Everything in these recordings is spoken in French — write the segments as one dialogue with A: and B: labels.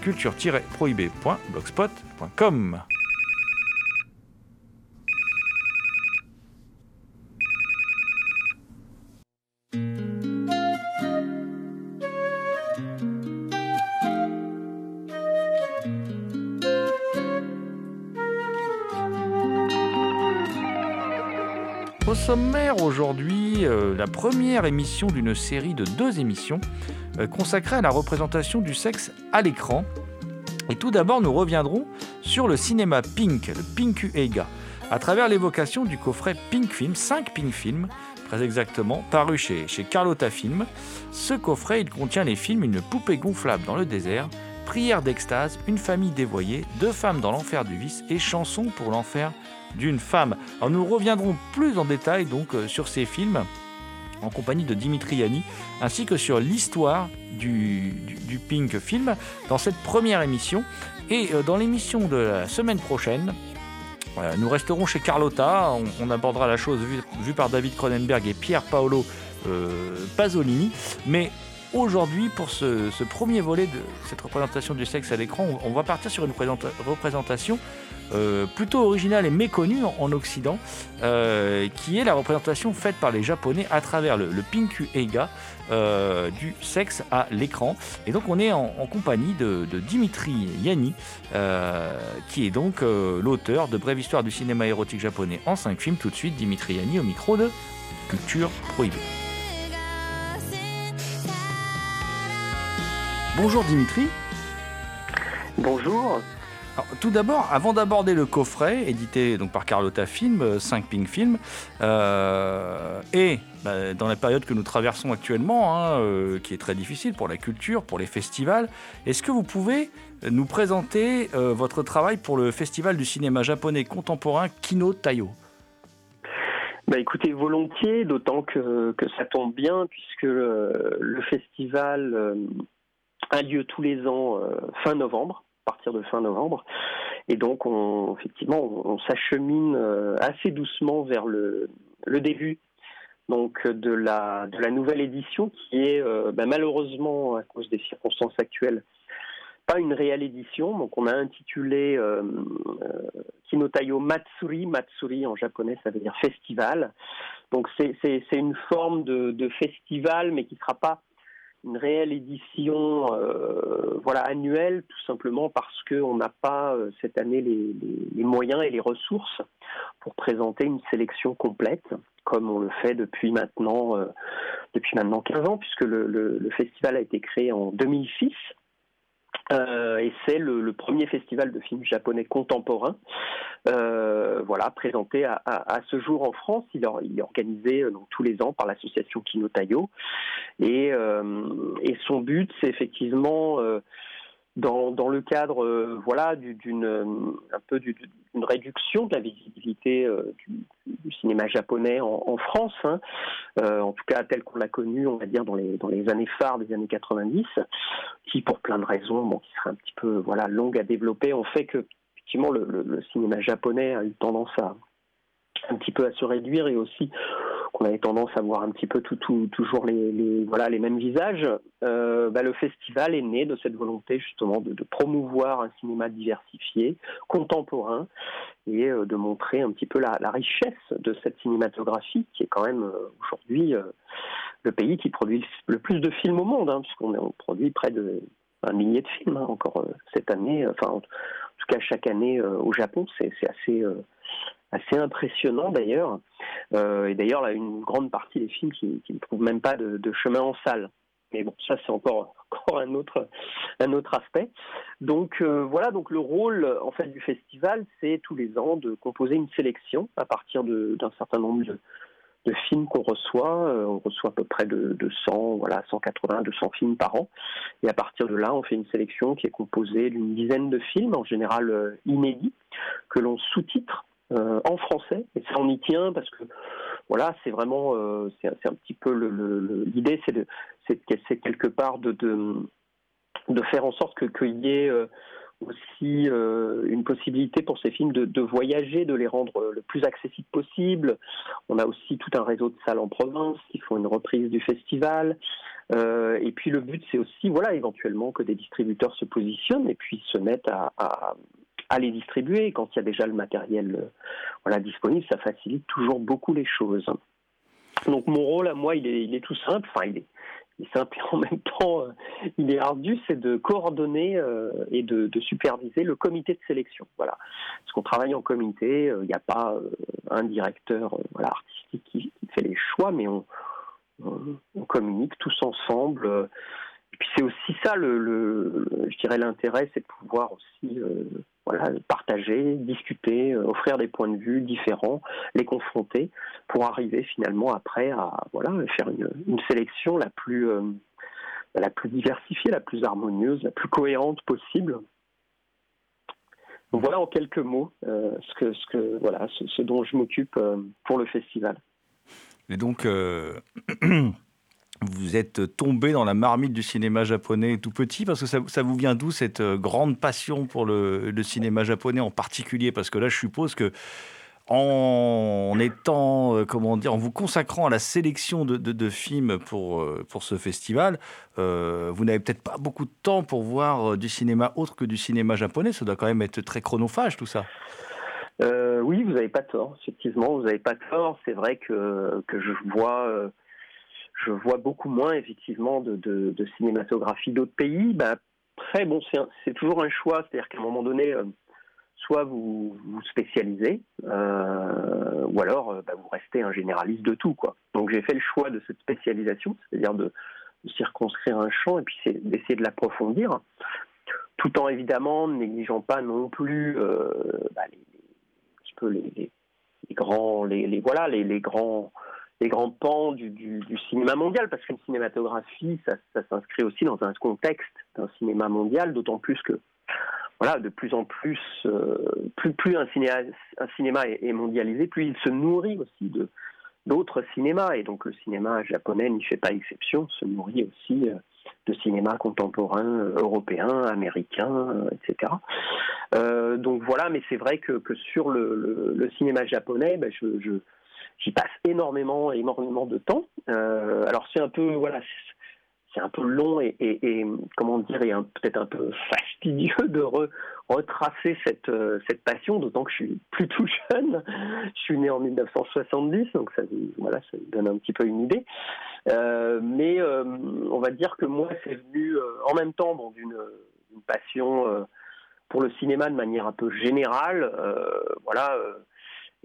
A: culture-prohibée.blogspot.com. Au sommaire aujourd'hui, euh, la première émission d'une série de deux émissions euh, consacrée à la représentation du sexe à l'écran. Et tout d'abord, nous reviendrons sur le cinéma Pink, le Pink Ega, à travers l'évocation du coffret Pink Film, 5 Pink Films, très exactement, paru chez, chez Carlotta Film. Ce coffret, il contient les films Une poupée gonflable dans le désert, Prière d'extase, Une famille dévoyée, Deux femmes dans l'enfer du vice et Chanson pour l'enfer d'une femme. Alors nous reviendrons plus en détail donc euh, sur ces films en compagnie de Dimitri Yanni, ainsi que sur l'histoire du, Pink Film dans cette première émission. Et euh, dans l'émission de la semaine prochaine, euh, nous resterons chez Carlotta, on, abordera la chose vue, vue par David Cronenberg et Pierre Paolo euh, Pasolini, mais aujourd'hui, pour ce, premier volet de cette représentation du sexe à l'écran, on, va partir sur une présenta- représentation euh, plutôt originale et méconnue en, en Occident, euh, qui est la représentation faite par les Japonais à travers le, Pinku Eiga euh, du sexe à l'écran. Et donc on est en, compagnie de, Dimitri Yanni, euh, qui est donc l'auteur de Brève histoire du cinéma érotique japonais en cinq films. Tout de suite, Dimitri Yanni au micro de Culture Prohibée. Bonjour Dimitri.
B: Bonjour.
A: Alors, tout d'abord, avant d'aborder le coffret, édité donc par Carlotta Film, 5 Pink Film, euh, et bah, dans la période que nous traversons actuellement, hein, euh, qui est très difficile pour la culture, pour les festivals, est-ce que vous pouvez nous présenter euh, votre travail pour le festival du cinéma japonais contemporain Kino Tayo
B: Bah écoutez, volontiers, d'autant que, que ça tombe bien, puisque le, le festival euh, a lieu tous les ans euh, fin novembre, à partir de fin novembre. Et donc, on, effectivement, on, on s'achemine euh, assez doucement vers le, début donc, de, la, de la nouvelle édition, qui est euh, bah, malheureusement, à cause des circonstances actuelles, pas une réelle édition. Donc, on a intitulé Kinotayo Matsuri. Matsuri en japonais, ça veut dire festival. Donc c'est une forme de, de festival, mais qui ne sera pas une réelle édition euh, voilà, annuelle, tout simplement parce qu'on n'a pas euh, cette année les, moyens et les ressources pour présenter une sélection complète, comme on le fait depuis maintenant, euh, depuis maintenant 15 ans, puisque le festival a été créé en 2006. Euh, et c'est le, premier festival de films japonais contemporains euh, voilà, présenté à, ce jour en France. Il, est organisé euh, tous les ans par l'association Kinotayo. Et, euh, et son but, c'est effectivement, dans, le cadre euh, voilà, du- d'une euh, un peu du- d'une réduction de la visibilité euh, du, cinéma japonais en, France, hein, en tout cas tel qu'on l'a connu, on va dire, dans les, dans les années phares des années 90, qui, pour plein de raisons, bon, qui seraient un petit peu voilà, longues à développer, ont fait que effectivement, le cinéma japonais a eu tendance à un petit peu à se réduire et aussi qu'on avait tendance à voir un petit peu toujours les, voilà, les mêmes visages, euh, bah, le festival est né de cette volonté justement de, promouvoir un cinéma diversifié, contemporain, et euh, de montrer un petit peu la, richesse de cette cinématographie qui est quand même euh, aujourd'hui le pays qui produit le plus de films au monde, hein, puisqu'on on produit près de un millier de films hein, encore cette année, enfin en tout cas chaque année au Japon, c'est assez assez impressionnant d'ailleurs. Euh, et d'ailleurs, là, une grande partie des films qui, ne trouvent même pas de, chemin en salle. Mais bon, ça c'est encore, encore un autre un autre aspect. Donc euh, voilà, donc le rôle en fait du festival, c'est tous les ans de composer une sélection à partir d'un certain nombre de, films qu'on reçoit. Euh, on reçoit à peu près de, de 100, voilà, 180, 200 films par an. Et à partir de là, on fait une sélection qui est composée d'une dizaine de films, en général inédits, que l'on sous-titre euh, en français. Et ça, on y tient parce que voilà, c'est vraiment, euh, c'est un petit peu l'idée, c'est quelque part de, faire en sorte que qu'il y ait euh, aussi une possibilité pour ces films de, voyager, de les rendre le plus accessibles possible. On a aussi tout un réseau de salles en province qui font une reprise du festival. Et puis le but, c'est aussi, voilà, éventuellement que des distributeurs se positionnent et puis se mettent à, à les distribuer. Quand il y a déjà le matériel euh, voilà, disponible, ça facilite toujours beaucoup les choses. Donc mon rôle à moi, il est, tout simple. Enfin, il est, simple et en même temps, euh, il est ardu, c'est de coordonner euh, et de, superviser le comité de sélection. Voilà, parce qu'on travaille en comité. Il n'y a pas un directeur voilà, artistique qui, fait les choix, mais on, communique tous ensemble puis c'est aussi ça, le, je dirais l'intérêt, c'est de pouvoir aussi euh, voilà, partager, discuter, euh, offrir des points de vue différents, les confronter, pour arriver finalement après à voilà, faire une, sélection la plus, euh, la plus diversifiée, la plus harmonieuse, la plus cohérente possible. Voilà en quelques mots ce, que, ce, que, voilà, ce, dont je m'occupe pour le festival.
A: Et donc, vous êtes tombé dans la marmite du cinéma japonais tout petit parce que ça, vous vient d'où cette euh, grande passion pour le, cinéma japonais en particulier? Parce que là, je suppose que en étant, euh, comment dire, en vous consacrant à la sélection de, films pour, euh, pour ce festival, vous n'avez peut-être pas beaucoup de temps pour voir du cinéma autre que du cinéma japonais. Ça doit quand même être très chronophage tout ça.
B: Oui, vous n'avez pas tort. Effectivement, vous n'avez pas tort. C'est vrai que, que je vois. Je vois beaucoup moins effectivement de, cinématographie d'autres pays. Ben, après, bon, c'est toujours un choix, c'est-à-dire qu'à un moment donné, euh, soit vous vous spécialisez, euh, ou alors euh, ben, vous restez un généraliste de tout. Donc j'ai fait le choix de cette spécialisation, c'est-à-dire de, de, circonscrire un champ et puis d'essayer de l'approfondir, tout en évidemment négligeant pas non plus ben, les, les, les, grands, les, voilà, les grands les grands pans du, cinéma mondial, parce qu'une cinématographie, ça, s'inscrit aussi dans un contexte d'un cinéma mondial, d'autant plus que, voilà, de plus en plus, euh, plus, plus un, cinéma, est, mondialisé, plus il se nourrit aussi de d'autres cinémas, et donc le cinéma japonais n'y fait pas exception, se nourrit aussi euh, de cinéma contemporain euh, européen, américain, etc. Donc voilà, mais c'est vrai que, sur le, cinéma japonais, ben je j'y passe énormément, énormément de temps. Euh, alors c'est un peu, voilà, c'est un peu long et, comment dire, et peut-être un peu fastidieux de re, retracer cette, euh, cette passion, d'autant que je suis plutôt jeune. Je suis né en 1970, donc ça, voilà, ça donne un petit peu une idée. Euh, mais on va dire que moi, c'est venu en même temps d'une passion pour le cinéma de manière un peu générale. voilà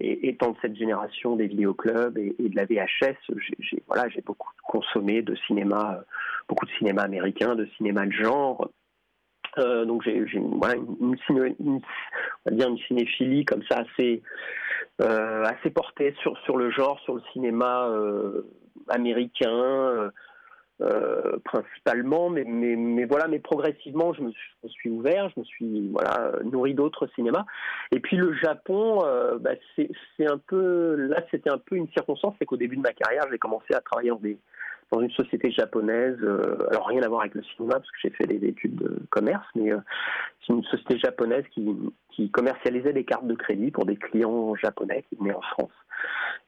B: et étant de cette génération des vidéoclubs et, et de la VHS, j'ai voilà, beaucoup consommé de cinéma, beaucoup de cinéma américain, de cinéma de genre. Euh, donc j'ai une, cinéphilie comme ça assez euh, assez portée sur sur le genre, sur le cinéma euh, américain. Euh, principalement, mais, voilà, mais progressivement, je me, suis, ouvert, je me suis voilà nourri d'autres cinémas. Et puis le Japon, euh, bah, c'est un peu, là, c'était un peu une circonstance, c'est qu'au début de ma carrière, j'ai commencé à travailler dans une société japonaise, euh, alors rien à voir avec le cinéma parce que j'ai fait des études de commerce, mais c'est une société japonaise qui, commercialisait des cartes de crédit pour des clients japonais qui venaient en France.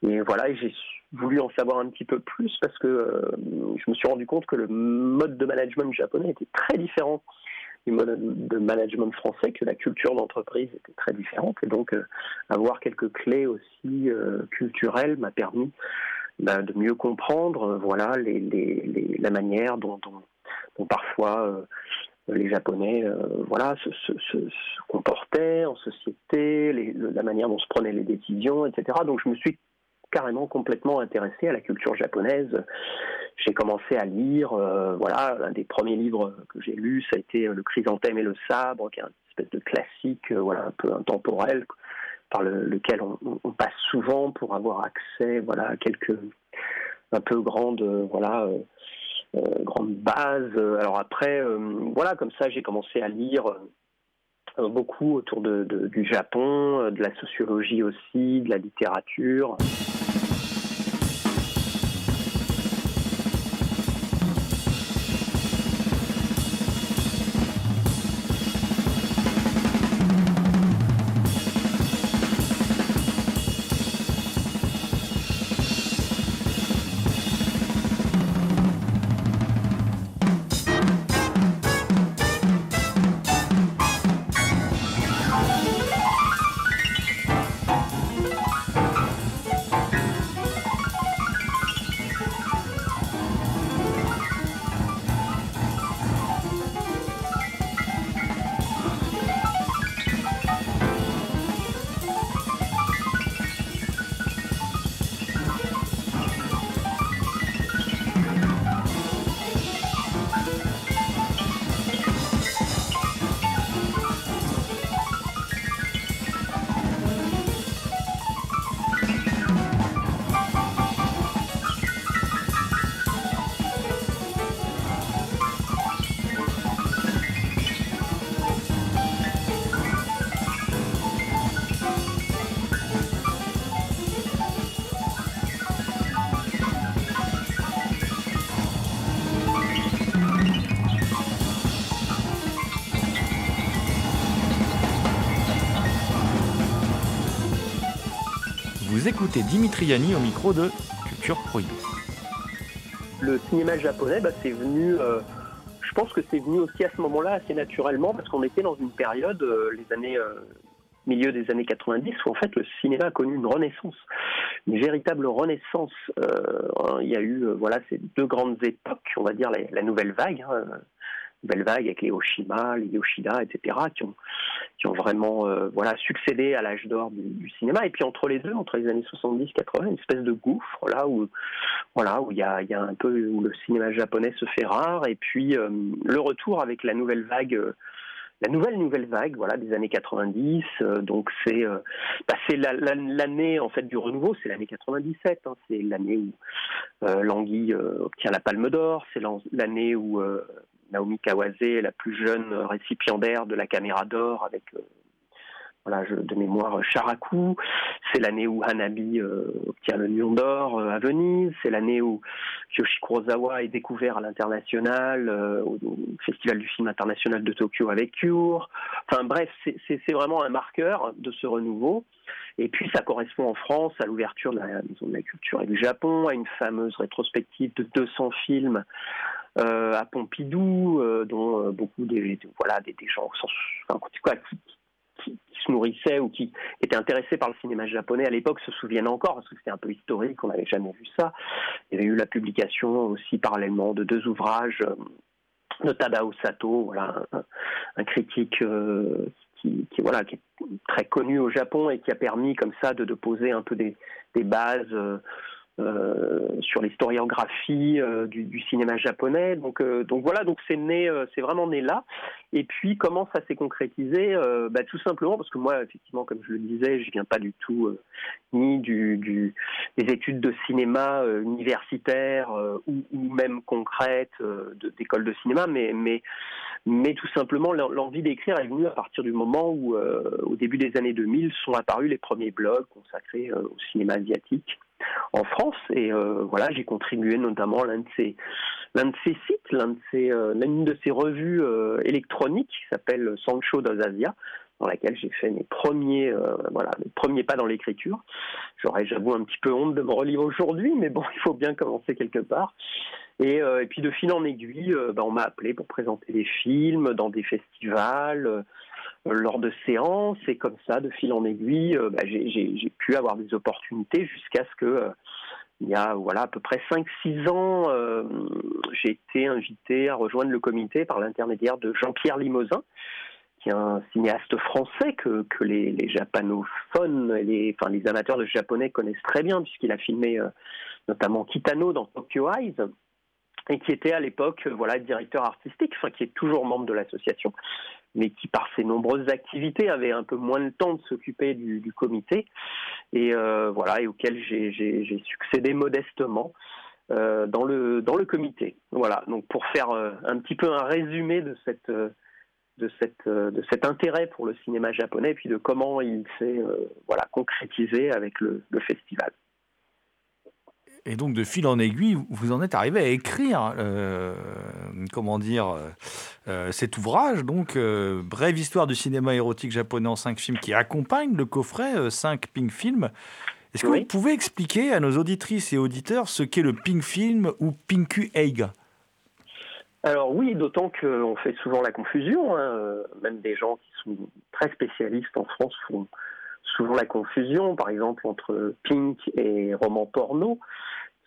B: Et voilà, j'ai voulu en savoir un petit peu plus parce que je me suis rendu compte que le mode de management japonais était très différent du mode de management français, que la culture d'entreprise était très différente. Et donc, avoir quelques clés aussi culturelles m'a permis bah, de mieux comprendre voilà, la manière dont, parfois les Japonais voilà, se, comportaient en société, la manière dont se prenaient les décisions, etc. Donc je me suis carrément complètement intéressé à la culture japonaise. J'ai commencé à lire, euh, voilà, un des premiers livres que j'ai lu, ça a été Le chrysanthème et le sabre, qui est une espèce de classique, euh, voilà, un peu intemporel, par lequel on, passe souvent pour avoir accès, voilà, à quelques un peu grandes, voilà. Euh, grandes bases. Alors après, voilà, comme ça, j'ai commencé à lire beaucoup autour du Japon, de la sociologie aussi, de la littérature.
A: Écoutez Dimitri Yanni au micro de Culture Prohibée.
B: Le cinéma japonais, bah, c'est venu, euh, je pense que c'est venu aussi à ce moment-là assez naturellement parce qu'on était dans une période, euh, les années euh, milieu des années 90, où en fait le cinéma a connu une renaissance, une véritable renaissance. il y a eu voilà ces deux grandes époques, on va dire la, nouvelle vague. Hein, belle vague avec les Oshima, les Yoshida, etc., qui ont, qui ont vraiment euh, voilà, succédé à l'âge d'or du, cinéma. Et puis entre les deux, entre les années 70-80, une espèce de gouffre là où voilà où y a, un peu où le cinéma japonais se fait rare. Et puis euh, le retour avec la nouvelle vague. Euh, la nouvelle nouvelle vague, voilà, des années 90. donc c'est bah, l'année en fait du renouveau, c'est l'année 97. Hein, c'est l'année où euh, obtient la Palme d'Or. C'est l'année où Naomi Kawase la plus jeune récipiendaire de la caméra d'or avec euh, voilà, de mémoire Charaku. C'est l'année où Hanabi euh, obtient le Lion d'Or euh, à Venise. C'est l'année où Yoshi Kurosawa est découvert à l'international, au, Festival du film international de Tokyo avec Cure. Enfin bref, c'est vraiment un marqueur de ce renouveau. Et puis ça correspond en France à l'ouverture de la Maison de la Culture et du Japon, à une fameuse rétrospective de 200 films euh, à Pompidou, euh, dont euh, beaucoup des, voilà, des, gens qui, se nourrissaient ou qui étaient intéressés par le cinéma japonais à l'époque se souviennent encore, parce que c'était un peu historique, on n'avait jamais vu ça. Il y avait eu la publication aussi parallèlement de deux ouvrages de Tadao Sato, voilà, un, critique qui, voilà, qui est très connu au Japon et qui a permis comme ça de, poser un peu des, bases sur l'historiographie euh, du, cinéma japonais. Donc, euh, donc voilà, donc c'est né, c'est vraiment né là. Et puis comment ça s'est concrétisé bah, Tout simplement parce que moi, effectivement, comme je le disais, je viens pas du tout ni des études de cinéma universitaires ou, même concrètes d'école de, cinéma, mais tout simplement l'envie d'écrire est venue à partir du moment où, au début des années 2000, sont apparus les premiers blogs consacrés au cinéma asiatique en France. Et euh, voilà, j'ai contribué notamment à l'un de ces l'un de ces sites, l'un de ces, euh, l'une de ces revues euh, électroniques qui s'appelle Sancho d'Azasia, dans laquelle j'ai fait mes premiers, voilà, mes premiers pas dans l'écriture. J'aurais, j'avoue, un petit peu honte de me relire aujourd'hui, mais bon, il faut bien commencer quelque part. Et, puis de fil en aiguille, bah, on m'a appelé pour présenter des films dans des festivals, lors de séances, et comme ça, de fil en aiguille, bah, j'ai pu avoir des opportunités jusqu'à ce que, il y a voilà à peu près 5-6 ans, j'ai été invité à rejoindre le comité par l'intermédiaire de Jean-Pierre Limousin, qui est un cinéaste français que, les, japanophones, les, les amateurs de japonais connaissent très bien, puisqu'il a filmé notamment Kitano dans Tokyo Eyes et qui était à l'époque euh, voilà directeur artistique, enfin qui est toujours membre de l'association, mais qui par ses nombreuses activités avait un peu moins de temps de s'occuper du, comité et euh, voilà et auquel j'ai succédé modestement euh, dans le dans le comité. Voilà donc pour faire un petit peu un résumé de cette de, cette, de cet intérêt pour le cinéma japonais et puis de comment il s'est voilà concrétisé avec le festival.
A: Et donc, de fil en aiguille, vous en êtes arrivé à écrire, euh, comment dire, euh, cet ouvrage, donc, euh, Brève histoire du cinéma érotique japonais en cinq films, qui accompagne le coffret 5 Pink Film. Est-ce que oui. vous pouvez expliquer à nos auditrices et auditeurs ce qu'est le Pink Film ou Pinku Eiga
B: alors oui, d'autant qu'on fait souvent la confusion, hein. même des gens qui sont très spécialistes en France font souvent la confusion, par exemple, entre Pink et roman porno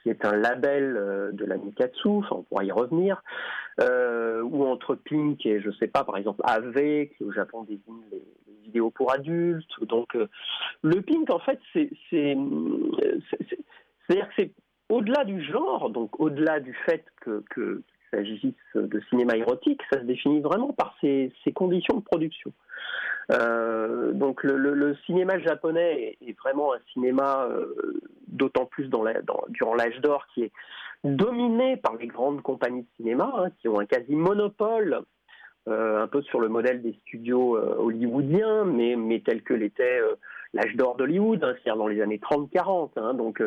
B: qui est un label euh, de la Nikatsu, on pourra y revenir, euh, ou entre Pink et, je sais pas, par exemple, AV, qui au Japon désigne les, vidéos pour adultes. Donc, euh, le Pink, en fait, c'est. C'est-à-dire que c'est au-delà du genre, donc au-delà du fait que s'agisse de cinéma érotique, ça se définit vraiment par ses, conditions de production. Euh, donc le, le, cinéma japonais est, vraiment un cinéma, euh, d'autant plus durant l'âge d'or, qui est dominé par les grandes compagnies de cinéma, hein, qui ont un quasi monopole, euh, un peu sur le modèle des studios hollywoodiens, mais, mais tel que l'était l'âge d'or d'Hollywood, hein, c'est-à-dire dans les années 30-40, hein, donc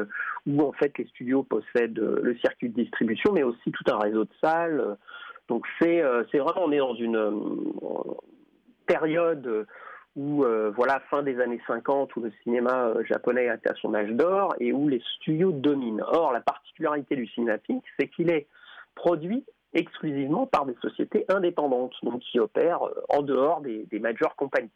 B: où en fait les studios possèdent le circuit de distribution, mais aussi tout un réseau de salles. donc c'est c'est vraiment on est dans une période où, euh, voilà, fin des années 50, où le cinéma euh, japonais était à son âge d'or et où les studios dominent. Or, la particularité du cinéma pink, c'est qu'il est produit exclusivement par des sociétés indépendantes, donc qui opèrent euh, en dehors des, des major compagnies.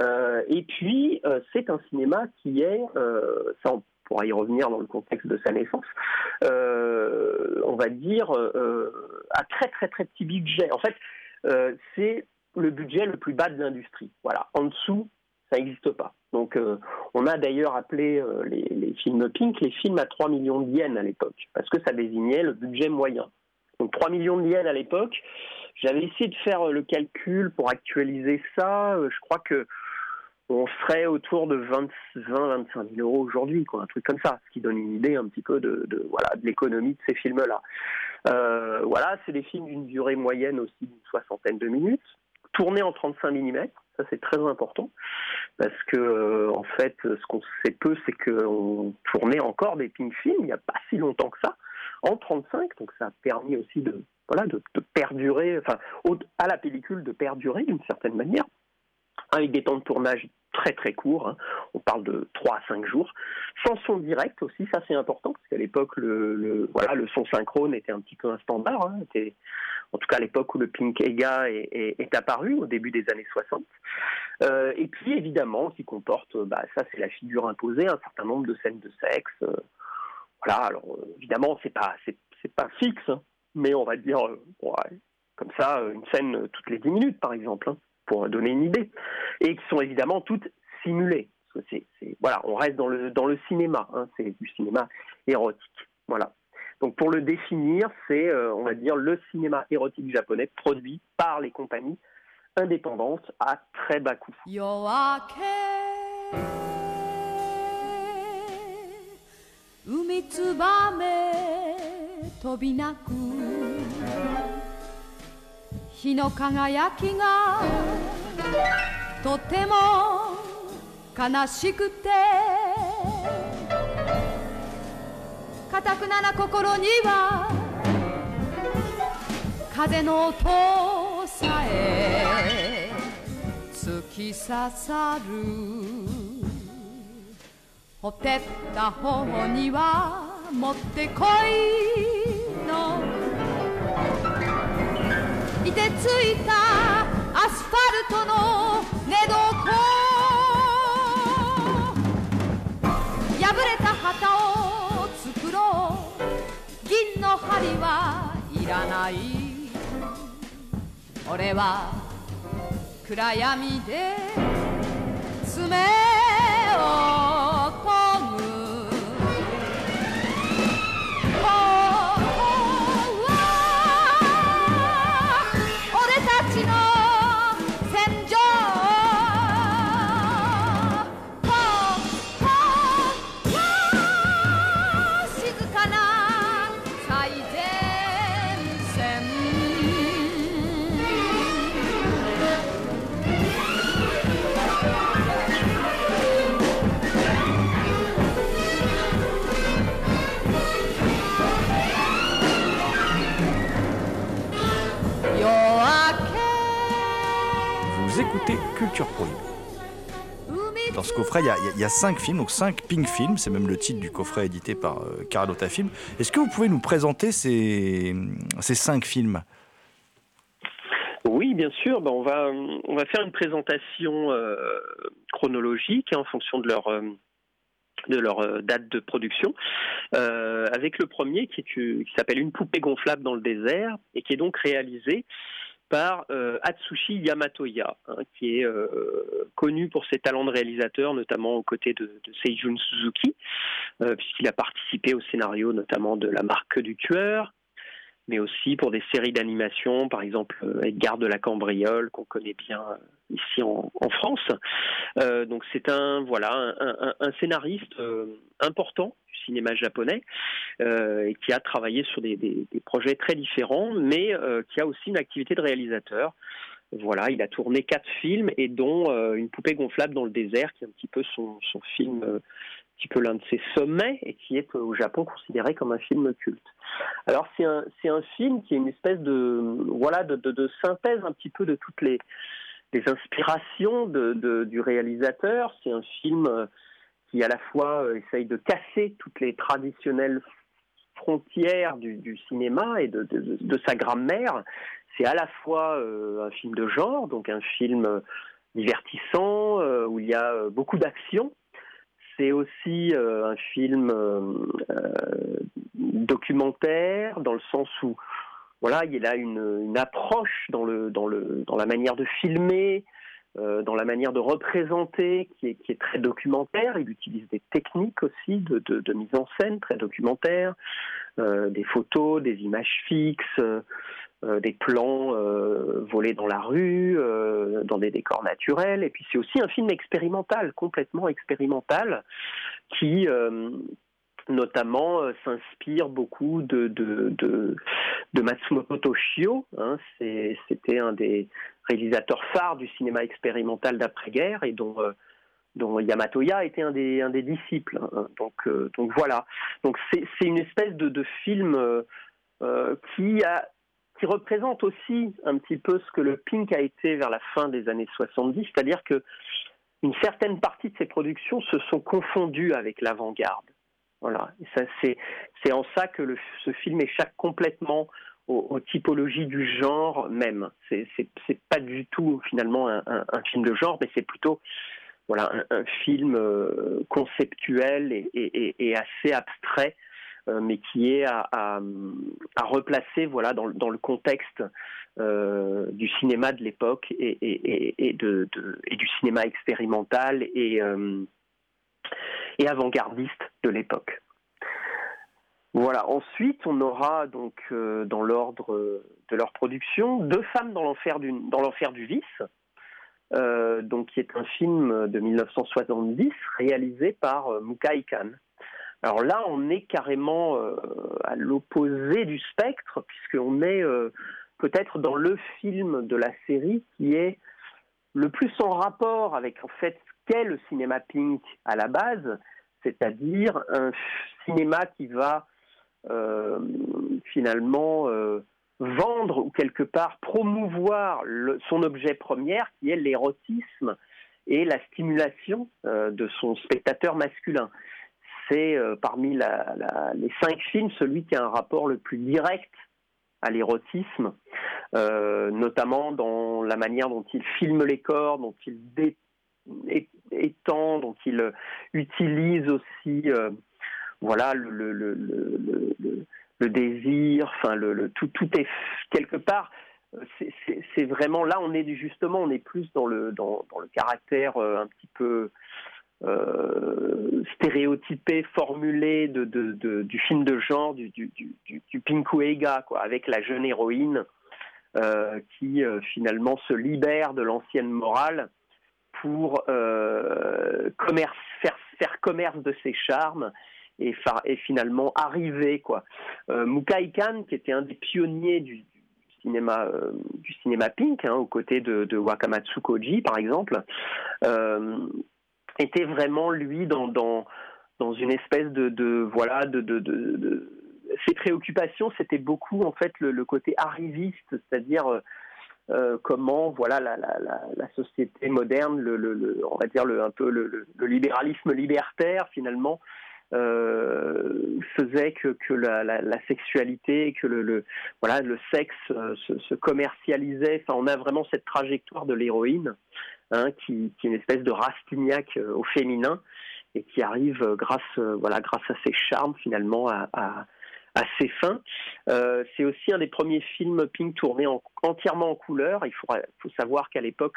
B: Euh, et puis, euh, c'est un cinéma qui est, euh, ça on pourra y revenir dans le contexte de sa naissance, on va dire, à très très très petit budget. En fait, c'est le budget le plus bas de l'industrie. Voilà, en dessous, ça n'existe pas. Donc, on a d'ailleurs appelé les, films Pink les films à 3 millions de yens à l'époque, parce que ça désignait le budget moyen. Donc, 3 millions de yens à l'époque. J'avais essayé de faire le calcul pour actualiser ça. Je crois que on serait autour de 20, 20 25 000 euros aujourd'hui, quoi, un truc comme ça, ce qui donne une idée un petit peu de, voilà de l'économie de ces films-là. Euh, voilà, c'est des films d'une durée moyenne aussi d'une soixantaine de minutes tourné en 35 mm, ça c'est très important, parce que euh, en fait, ce qu'on sait peu, c'est qu'on tournait encore des pink films il n'y a pas si longtemps que ça, en 35, donc ça a permis aussi de voilà de perdurer, enfin à la pellicule de perdurer d'une certaine manière, avec des temps de tournage très très courts, hein. on parle de 3 à 5 jours, sans son direct aussi, ça c'est important, parce qu'à l'époque le, voilà, le son synchrone était un petit peu un standard, hein, en tout cas à l'époque où le Pink Ega est, apparu, au début des années 60. Euh, et puis évidemment, qui comporte, bah, ça c'est la figure imposée, un certain nombre de scènes de sexe. Euh, voilà, alors euh, évidemment, c'est pas, c'est, pas fixe, hein, mais on va dire, comme ça, une scène toutes les 10 minutes par exemple. Pour donner une idée, et qui sont évidemment toutes simulées. C'est, c'est, voilà, on reste dans le, dans le cinéma, hein, c'est du cinéma érotique. Voilà. Donc pour le définir, c'est, euh, on va dire, le cinéma érotique japonais produit par les compagnies indépendantes à très bas coût. Yoake, 日の輝きがとても悲しくてかたくなな心には風の音さえ突き刺さる。
C: ほてった方には持ってこいのいてついたアスファルトの寝床。破れた旗を作ろう。銀の針はいらない。俺は暗闇で爪を
A: il y a cinq films, donc cinq Pink Films, c'est même le titre du coffret édité par euh, Carlotta Film. Est-ce que vous pouvez nous présenter ces, cinq films?
B: Oui, bien sûr. Ben, on, va, faire une présentation euh, chronologique hein, en fonction de leur, euh, date de production, avec le premier qui, qui s'appelle Une poupée gonflable dans le désert et qui est donc réalisé euh, Atsushi Yamatoya, hein, qui est euh, connu pour ses talents de réalisateur, notamment aux côtés de, Seijun Suzuki, euh, puisqu'il a participé au scénario notamment de La marque du tueur, mais aussi pour des séries d'animation, par exemple Edgar de la Cambriole, qu'on connaît bien ici en, France. Euh, donc c'est un voilà un, scénariste euh, important du cinéma japonais euh, et qui a travaillé sur des, projets très différents, mais qui a aussi une activité de réalisateur. Voilà, il a tourné quatre films et dont Une poupée gonflable dans le désert, qui est un petit peu son, film, un petit peu l'un de ses sommets et qui est au Japon considéré comme un film culte. Alors c'est un, un film qui est une espèce de voilà de synthèse un petit peu de toutes les, les inspirations du réalisateur. C'est un film euh, qui à la fois euh, essaye de casser toutes les traditionnelles frontières du, cinéma et de, sa grammaire. C'est à la fois euh, un film de genre, donc un film divertissant où il y a beaucoup d'action. C'est aussi un film documentaire dans le sens où voilà, il a une, approche dans, le, dans, le, dans la manière de filmer, euh, dans la manière de représenter qui est, qui est très documentaire. Il utilise des techniques aussi de, de, mise en scène très documentaires, euh, des photos, des images fixes, euh, des plans volés dans la rue, dans des décors naturels. Et puis c'est aussi un film expérimental, complètement expérimental, qui notamment euh, s'inspire beaucoup de, de, de, Matsumoto Toshio. Hein, C'était un des réalisateurs phares du cinéma expérimental d'après-guerre et dont, euh, dont Yamatoya était un des, un des disciples. hein. Donc, euh, donc voilà. Donc c'est une espèce de, de film euh, qui a qui représente aussi un petit peu ce que le Pink a été vers la fin des années 70, c'est-à-dire que une certaine partie de ses productions se sont confondues avec l'avant-garde. Voilà. Ça, c'est, c'est en ça que ce film échappe complètement aux, typologies du genre même. C'est, c'est, pas du tout finalement un, film de genre, mais c'est plutôt voilà un, film euh, conceptuel et, assez abstrait, euh, mais qui est à, à- replacer voilà dans, le- contexte euh, du cinéma de l'époque et, et- de, de- et du cinéma expérimental et et avant-gardiste de l'époque. Voilà. Ensuite, on aura donc euh, dans l'ordre euh, de leur production deux femmes dans l'enfer du vice, euh, donc qui est un film de 1970 réalisé par euh, Mukai Khan. Alors là, on est carrément à l'opposé du spectre puisqu'on est peut-être dans le film de la série qui est le plus en rapport avec en fait qu'est le cinéma pink à la base, c'est-à-dire un cinéma qui va euh, finalement euh, vendre ou quelque part promouvoir son objet premier qui est l'érotisme et la stimulation euh, de son spectateur masculin. C'est parmi les cinq films celui qui a un rapport le plus direct à l'érotisme, notamment dans la manière dont il filme les corps, dont il dé- étend, dont il euh, utilise aussi, euh, voilà, le, désir, le, tout, tout est quelque part. euh, c'est- vraiment là, on est justement, on est plus dans le dans, le caractère un petit peu stéréotypé, formulé du film de genre, du, du, du, quoi, avec la jeune héroïne qui finalement se libère de l'ancienne morale pour euh, commerce, faire, commerce de ses charmes et, finalement arriver quoi. Euh, Mukai Kan, qui était un des pionniers du, cinéma euh, du cinéma pink, hein, aux côtés de, de Wakamatsu Koji par exemple, était vraiment lui dans dans, une espèce de, voilà de, de, ses préoccupations c'était beaucoup en fait le côté arriviste, c'est-à-dire euh, comment voilà la, société moderne, le, on va dire un peu le, libéralisme libertaire finalement euh, faisait que, que la, sexualité, que le, voilà le sexe euh, se, commercialisait. Enfin, on a vraiment cette trajectoire de l'héroïne hein, qui, est une espèce de Rastignac au féminin et qui arrive grâce voilà grâce à ses charmes finalement à, à ses fins. Euh, c'est aussi un des premiers films Pink tournés en- entièrement en couleur. Il faut, savoir qu'à l'époque,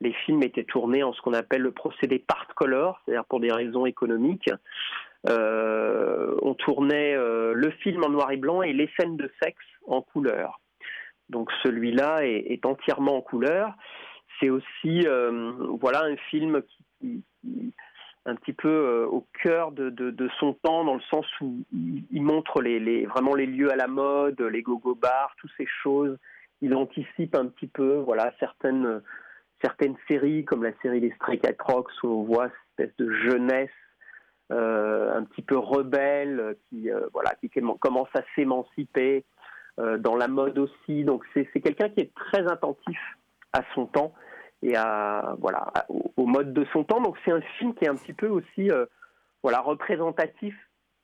B: les films étaient tournés en ce qu'on appelle le procédé part color, c'est-à-dire pour des raisons économiques. Euh, on tournait euh, le film en noir et blanc et les scènes de sexe en couleur. Donc celui-là est, entièrement en couleur. C'est aussi voilà un film qui- un petit peu euh, au cœur de, son temps, dans le sens où il, montre vraiment les lieux à la mode, les go-go bars, toutes ces choses. Il anticipe un petit peu, voilà, certaines, certaines séries, comme la série des Stray Cat Rocks, où on voit cette espèce de jeunesse euh, un petit peu rebelle, qui, euh, voilà, qui commen- commence à s'émanciper dans la mode aussi. Donc c'est quelqu'un qui est très attentif à son temps et à voilà au, mode de son temps. Donc c'est un film qui est un petit peu aussi euh, voilà représentatif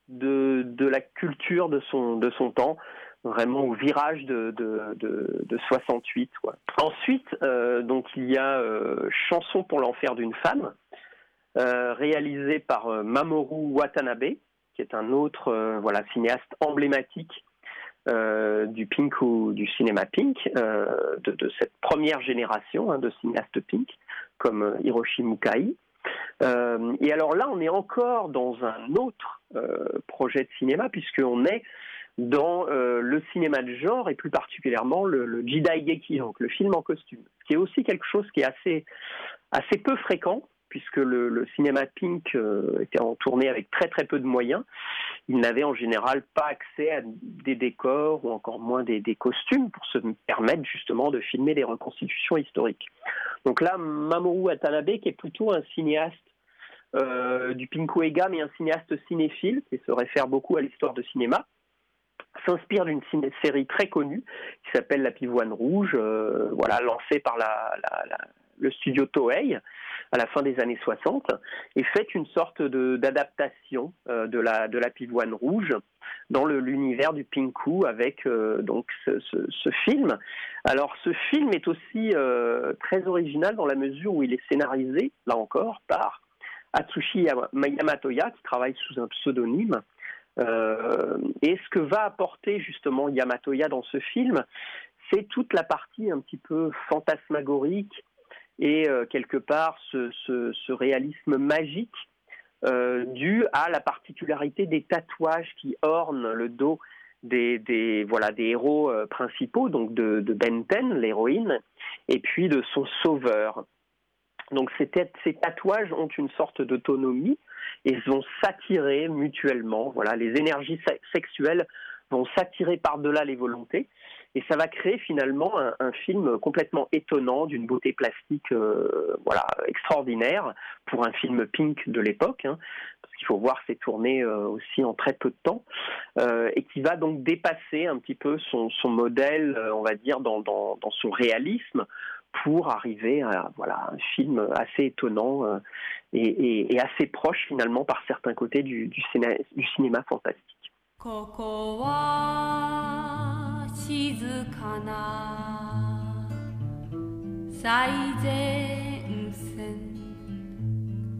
B: de, de la culture de son de son temps, vraiment au virage de de, de, de 68. Quoi. Ensuite, euh, donc il y a euh, Chanson pour l'enfer d'une femme, réalisé par Mamoru Watanabe, qui est un autre voilà cinéaste emblématique euh, du pink ou du cinéma pink, euh, de, de cette première génération hein, de cinéastes pink, comme euh, Hiroshi Mukai. Euh, et alors là, on est encore dans un autre euh, projet de cinéma, puisqu'on est dans le cinéma de genre, et plus particulièrement le, le Jidaigeki, donc le film en costume, qui est aussi quelque chose qui est assez, assez peu fréquent, puisque le, le cinéma pink euh, était en tournée avec très très peu de moyens. Il n'avait en général pas accès à des décors ou encore moins des, costumes pour se permettre justement de filmer des reconstitutions historiques. Donc là, Mamoru Watanabe, qui est plutôt un cinéaste euh, du Pinkuega, mais un cinéaste cinéphile, qui se réfère beaucoup à l'histoire de cinéma, s'inspire d'une série très connue qui s'appelle La Pivoine Rouge, euh, voilà, lancée par la- le studio Toei à la fin des années 60 et fait une sorte d'adaptation euh, de, la, de la Pivoine Rouge dans l'univers du Pinku avec euh, donc ce, film. Alors ce film est aussi euh, très original dans la mesure où il est scénarisé, là encore, par Atsushi Yama- Yamatoya qui travaille sous un pseudonyme. Et ce que va apporter justement Yamatoya dans ce film, c'est toute la partie un petit peu fantasmagorique et euh, quelque part ce, réalisme magique euh, dû à la particularité des tatouages qui ornent le dos des, voilà, des héros euh, principaux, donc de, de Benten, l'héroïne, et puis de son sauveur. Donc ces, tatouages ont une sorte d'autonomie et vont s'attirer mutuellement. Voilà, les énergies se- sexuelles vont s'attirer par-delà les volontés. Et ça va créer finalement un, film complètement étonnant, d'une beauté plastique euh, voilà, extraordinaire, pour un film pink de l'époque, hein, parce qu'il faut voir, c'est tourné euh, aussi en très peu de temps, euh, et qui va donc dépasser un petit peu son, modèle, on va dire, dans, son réalisme, pour arriver à voilà, un film assez étonnant et, assez proche finalement par certains côtés du, cinéma, fantastique.
D: 静かな最前線。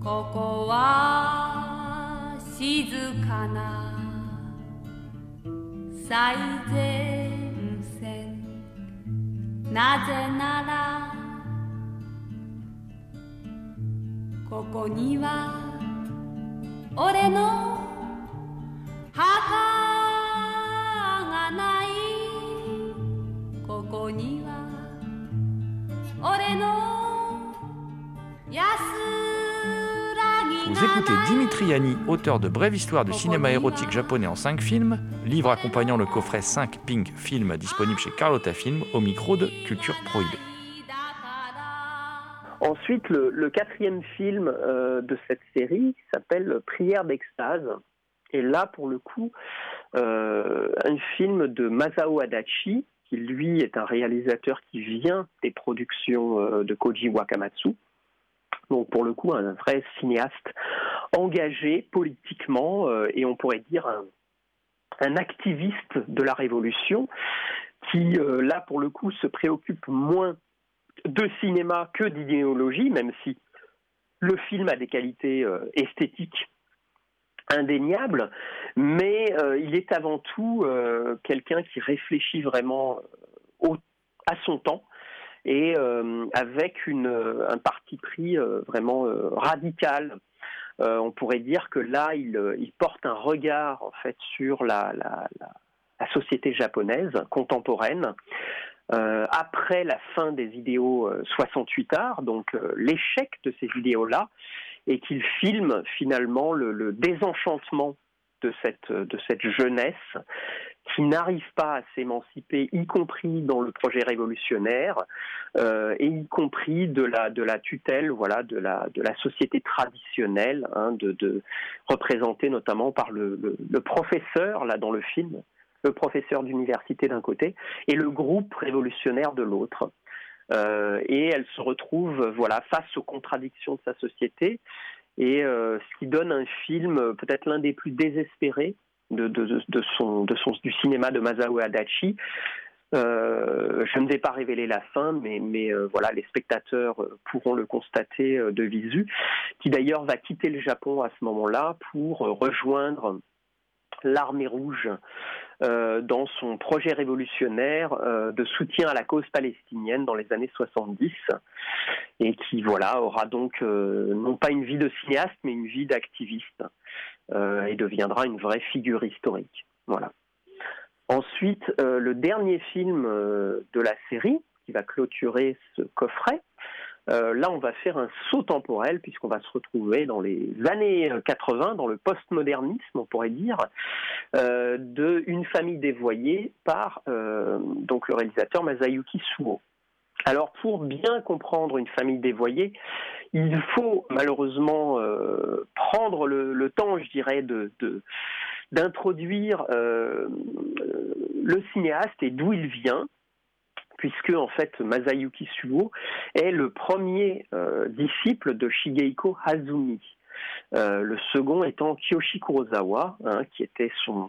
D: ここは静かな最前線。なぜならここには俺の墓がない。
A: Vous écoutez Dimitriani, auteur de Brève histoire du cinéma érotique japonais en 5 films, livre accompagnant le coffret 5 Pink Films disponible chez Carlotta Film au micro de Culture Prohibée.
B: Ensuite, le, quatrième film euh, de cette série s'appelle Prière d'extase. Et là, pour le coup, euh, un film de Masao Adachi, qui lui est un réalisateur qui vient des productions euh, de Koji Wakamatsu. Donc pour le coup, un vrai cinéaste engagé politiquement euh, et on pourrait dire un, activiste de la révolution qui, euh, là, pour le coup, se préoccupe moins de cinéma que d'idéologie, même si le film a des qualités esthétiques indéniables, mais euh, il est avant tout euh, quelqu'un qui réfléchit vraiment euh, à son temps et avec un parti pris vraiment radical. On pourrait dire que là, il, porte un regard en fait sur la, société japonaise contemporaine après la fin des idéaux euh, 68 arts, donc l'échec de ces idéaux-là, et qu'il filme finalement le, désenchantement de cette, jeunesse qui n'arrive pas à s'émanciper, y compris dans le projet révolutionnaire, euh, et y compris de la, tutelle voilà, de, la, société traditionnelle, hein, représentée notamment par le, le, le professeur, là dans le film, le professeur d'université d'un côté, et le groupe révolutionnaire de l'autre. Euh, et elle se retrouve voilà face aux contradictions de sa société et euh, ce qui donne un film euh, peut-être l'un des plus désespérés de, son, du cinéma de Masao Adachi. Je ne vais pas révéler la fin, mais, voilà, les spectateurs pourront le constater de visu, qui d'ailleurs va quitter le Japon à ce moment-là pour rejoindre l'armée rouge euh, dans son projet révolutionnaire euh, de soutien à la cause palestinienne dans les années 70 et qui voilà aura donc euh, non pas une vie de cinéaste mais une vie d'activiste et deviendra une vraie figure historique. Voilà. Ensuite, le dernier film de la série qui va clôturer ce coffret, euh, là, on va faire un saut temporel puisqu'on va se retrouver dans les années 80, dans le postmodernisme, on pourrait dire, euh, de Une famille dévoyée par euh, le réalisateur Masayuki Suo. Alors, pour bien comprendre une famille dévoyée, il faut malheureusement euh, prendre le, temps, je dirais, de, d'introduire euh, le cinéaste et d'où il vient, puisque en fait Masayuki Suo est le premier euh, disciple de Shigeiko Hazumi. Euh, le second étant Kiyoshi Kurosawa, hein, qui était son,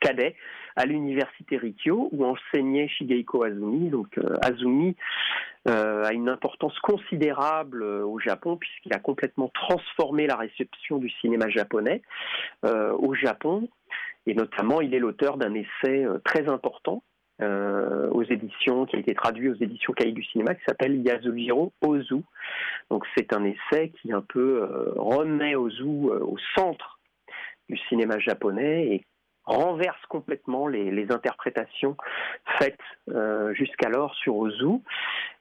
B: cadet à l'université Rikyo, où enseignait Shigeiko Azumi. Donc euh, a une importance considérable au Japon, puisqu'il a complètement transformé la réception du cinéma japonais au Japon. Et notamment, il est l'auteur d'un essai très important euh, aux éditions, qui a été traduit aux éditions Cahiers du cinéma, qui s'appelle Yasujiro Ozu. Donc c'est un essai qui un peu euh, remet Ozu euh, au centre du cinéma japonais et renverse complètement les, interprétations faites jusqu'alors sur Ozu.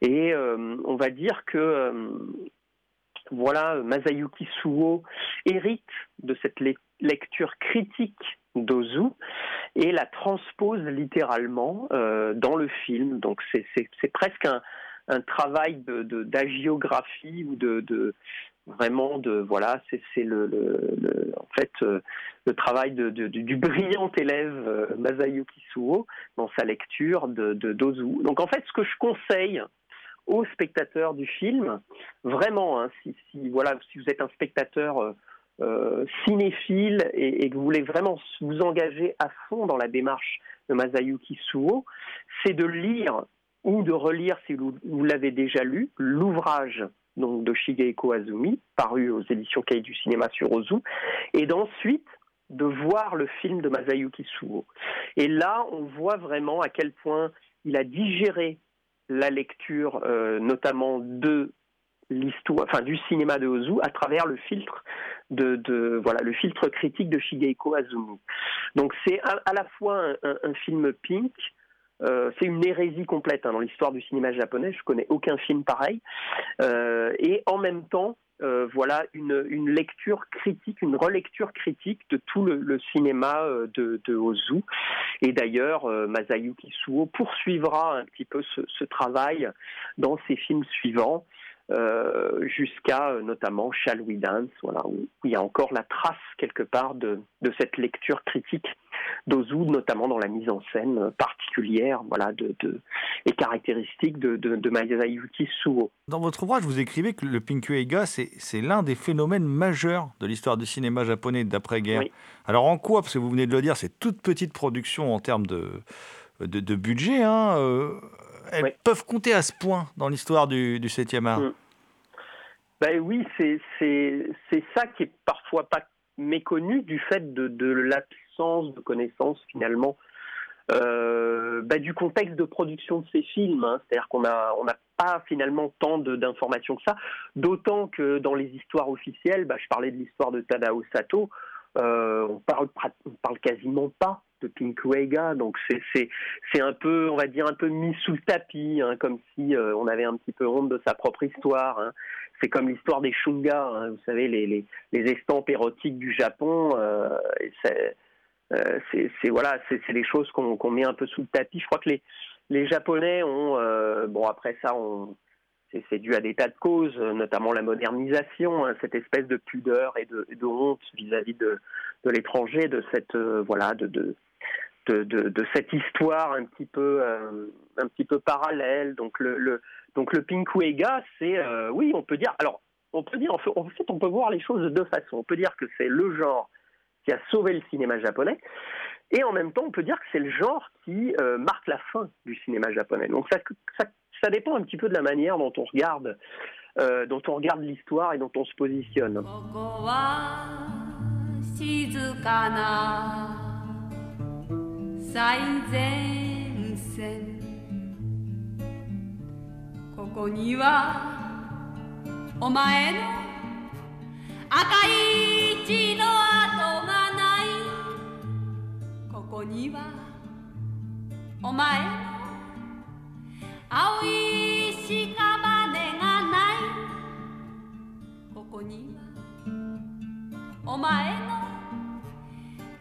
B: Et on va dire que voilà, Masayuki Suo hérite de cette lecture critique d'Ozu et la transpose littéralement euh, dans le film. Donc c'est presque un, un travail d'agiographie de, ou de, de, vraiment de voilà c'est le, le, en fait euh, le travail de, du brillant élève euh, Masayuki Suo dans sa lecture de, Dozu. Donc en fait ce que je conseille aux spectateurs du film. Vraiment, hein, si, voilà, si vous êtes un spectateur euh, cinéphile et, que vous voulez vraiment vous engager à fond dans la démarche de Masayuki Suo, c'est de lire ou de relire, si vous, vous l'avez déjà lu, l'ouvrage donc de Shigehiko Azumi, paru aux éditions Kei du cinéma sur Ozu, et d'ensuite de voir le film de Masayuki Suo. Et là, on voit vraiment à quel point il a digéré la lecture, euh, notamment de l'histoire, enfin du cinéma de Ozu, à travers le filtre de, voilà le filtre critique de Shigehiko Azumi. Donc c'est à, la fois un, film pink, euh, c'est une hérésie complète hein, dans l'histoire du cinéma japonais. Je connais aucun film pareil. Euh, et en même temps, euh, voilà une, une, lecture critique, une relecture critique de tout le, cinéma de, Ozu. Et d'ailleurs, Masayuki Suo poursuivra un petit peu ce travail dans ses films suivants. Euh, jusqu'à euh, notamment Shall We Dance, voilà, où, il y a encore la trace quelque part de, de cette lecture critique d'Ozu, notamment dans la mise en scène particulière voilà, de, de et caractéristique de, de, de Masayuki Suo.
A: Dans votre ouvrage, vous écrivez que le Pinkueiga, c'est l'un des phénomènes majeurs de l'histoire du cinéma japonais d'après-guerre. Oui. Alors en quoi, parce que vous venez de le dire, c'est toute petite production en termes de, de, de budget, hein, euh, elles oui. peuvent compter à ce point dans l'histoire du, du 7e art. Mmh.
B: Ben oui, c'est ça qui est parfois pas méconnu du fait de, de l'absence de connaissances finalement euh, bah, du contexte de production de ces films. Hein. C'est-à-dire qu'on n'a on a pas finalement tant d'informations que ça, d'autant que dans les histoires officielles, bah, je parlais de l'histoire de Tadao Sato, euh, on parle parle quasiment pas de Pinkwega, donc c'est un peu, on va dire, un peu mis sous le tapis, hein, comme si euh, on avait un petit peu honte de sa propre histoire. Hein. C'est comme l'histoire des shunga, hein, vous savez, les, estampes érotiques du Japon. Euh, c'est voilà, c'est des choses qu'on qu met un peu sous le tapis. Je crois que les, Japonais ont, bon après ça, on, c'est dû à des tas de causes, notamment la modernisation, hein, cette espèce de pudeur et de, honte vis-à-vis -vis de, l'étranger, de cette euh, voilà, de, cette histoire un petit peu euh, un petit peu parallèle. Donc le, le donc le c'est euh, oui, on peut dire. Alors on peut dire en fait, on peut voir les choses de deux façons. On peut dire que c'est le genre qui a sauvé le cinéma japonais. Et en même temps, on peut dire que c'est le genre qui euh, marque la fin du cinéma japonais. Donc ça, ça, dépend un petit peu de la manière dont on regarde, euh, dont on regarde l'histoire et dont on se positionne. 青い屍がない。ここにはお前の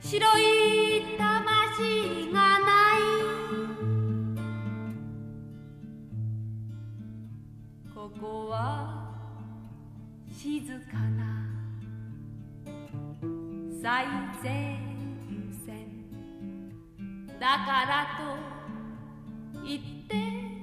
B: 白い魂がない。ここは静かな最前線。だからといって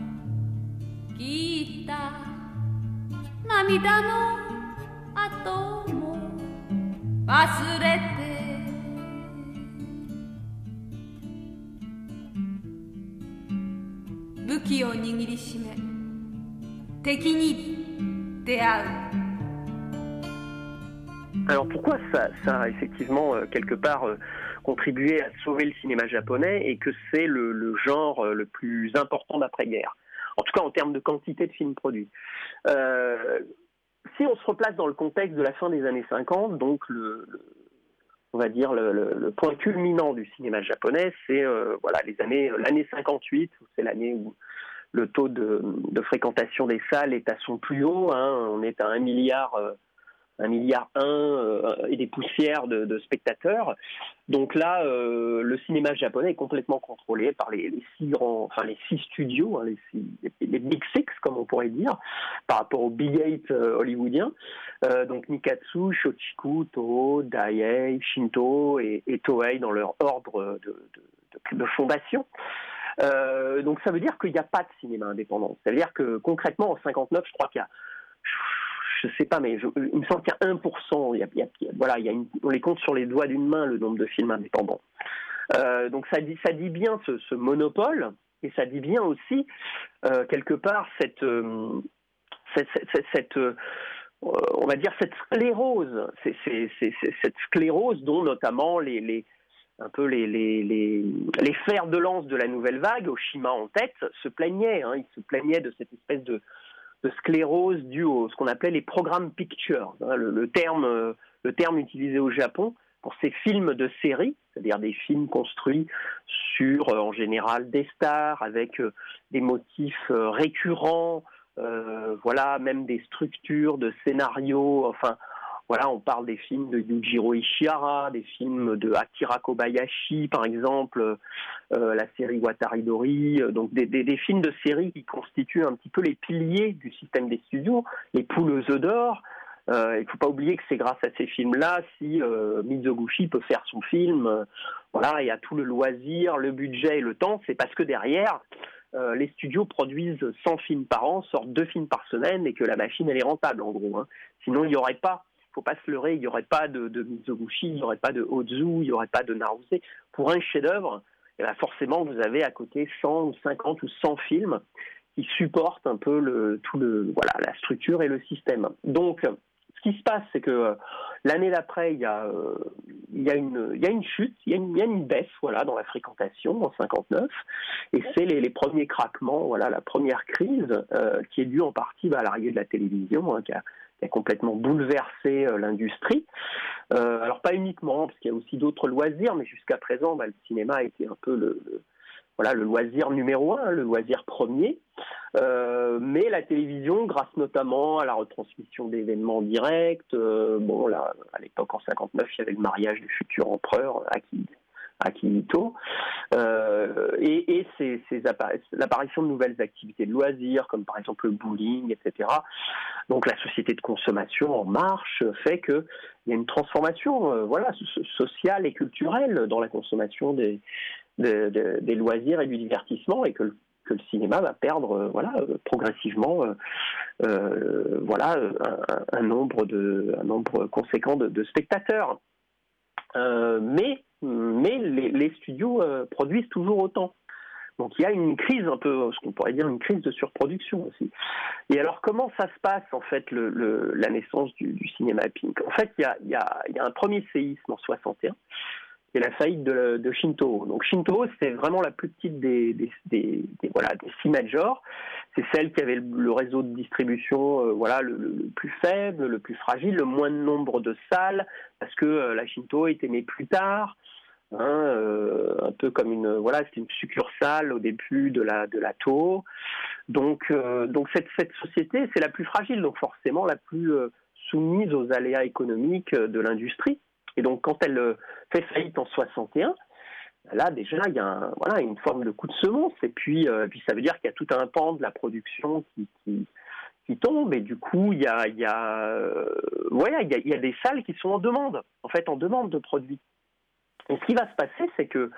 B: 涙の後も忘れて武器を握りしめ敵に出会う Alors pourquoi ça, ça a effectivement euh, quelque part euh, contribué à sauver le cinéma japonais et que c'est le, le, genre euh, le plus important d'après-guerre En tout cas en termes de quantité de films produits. Euh, si on se replace dans le contexte de la fin des années 50, donc le, on va dire le, point culminant du cinéma japonais, c'est euh, voilà les années l'année 58, c'est l'année où le taux de, de fréquentation des salles est à son plus haut. hein. On est à 1 milliard, euh, 1 milliard 1 euh, et des poussières de, spectateurs. Donc là, euh, le cinéma japonais est complètement contrôlé par les, six grands, enfin les six studios, hein, les, Big Six, comme on pourrait dire, par rapport au Big Eight euh, hollywoodien. Euh, donc Nikatsu, Shochiku, Toho, Daiei, Shinto et, et Toei dans leur ordre de, fondation. Donc ça veut dire qu'il n'y a pas de cinéma indépendant. Ça veut dire que concrètement en 59, je crois qu'il y a, je sais pas, mais je- il me semble qu'il y a 1%. Il y a, il y a- il y a- voilà, il y a on les compte sur les doigts d'une main le nombre de films indépendants. Euh, donc ça dit, ça dit bien ce, monopole et ça dit bien aussi euh, quelque part cette, euh, cette, on va dire cette sclérose, cette sclérose dont notamment les, un peu les, les, les fers de lance de la nouvelle vague, Oshima en tête, se plaignaient. Hein, ils se plaignaient de cette espèce de, de sclérose due à ce qu'on appelait les programmes pictures, hein, le, terme, euh, le terme utilisé au Japon pour ces films de série, c'est-à-dire des films construits sur, euh, en général, des stars avec euh, des motifs récurrents, voilà, même des structures de scénarios, enfin, voilà, on parle des films de Yujiro Ishihara, des films de Akira Kobayashi, par exemple, euh, la série Watari Dori, euh, donc des, des- films de série qui constituent un petit peu les piliers du système des studios, les poules aux œufs d'or. Euh, il ne faut pas oublier que c'est grâce à ces films-là si euh, Mizoguchi peut faire son film, euh, voilà, et a tout le loisir, le budget et le temps, c'est parce que derrière, euh, les studios produisent 100 films par an, sortent deux films par semaine et que la machine elle est rentable en gros. hein. Sinon il n'y aurait pas, faut pas se leurrer, il n'y aurait pas de, de Mizoguchi, il n'y aurait pas de Ozu, il n'y aurait pas de Naruse. Pour un chef-d'œuvre, eh ben forcément vous avez à côté 100 ou 50 ou 100 films qui supportent un peu tout le, voilà, la structure et le système. Donc ce qui se passe, c'est que euh, l'année d'après, il y a, euh, il y une, il chute, il y a une, il baisse, voilà, dans la fréquentation en 59, et c'est les, les premiers craquements, voilà, la première crise euh, qui est due en partie bah, à l'arrivée de la télévision, hein, qui, a, a complètement bouleversé euh, l'industrie. Euh, alors pas uniquement, parce qu'il y a aussi d'autres loisirs, mais jusqu'à présent, bah, le cinéma a été un peu le, loisir numéro un, le loisir premier. Euh, mais la télévision, grâce notamment à la retransmission d'événements directs, bon là, à l'époque en 59, il y avait le mariage du futur empereur Aki- Akihito, euh, et, ces- ces appari- l'apparition de nouvelles activités de loisirs, comme par exemple le bowling, etc. Donc la société de consommation en marche fait que il y a une transformation, euh, voilà, so- sociale et culturelle dans la consommation des, de- de- des loisirs et du divertissement, et que le cinéma va perdre euh, voilà euh, progressivement voilà un, nombre de un nombre conséquent de, de spectateurs mais mais les, studios euh, produisent toujours autant. Donc il y a une crise un peu ce qu'on pourrait dire une crise de surproduction aussi. Et alors comment ça se passe en fait le, la naissance du, du cinéma pink? En fait il y a, il y, a, il y a un premier séisme en 61 c'est la faillite de, Shinto. Donc Shinto, c'est vraiment la plus petite des, voilà, des six majors. C'est celle qui avait le, réseau de distribution euh, voilà, le, plus faible, le plus fragile, le moins de nombre de salles, parce que euh, la Shinto était née plus tard. hein, euh, un peu comme une voilà une succursale au début de la de la Toho donc donc cette société c'est la plus fragile donc forcément la plus soumise aux aléas économiques de l'industrie et donc quand elle euh, fait faillite en 61, là déjà il y a une forme de coup de semonce et puis, euh, ça veut dire qu'il y a tout un pan de la production qui, tombe et du coup il y a, euh, des salles qui sont en demande, en fait en demande de produits. Et ce qui va se passer c'est que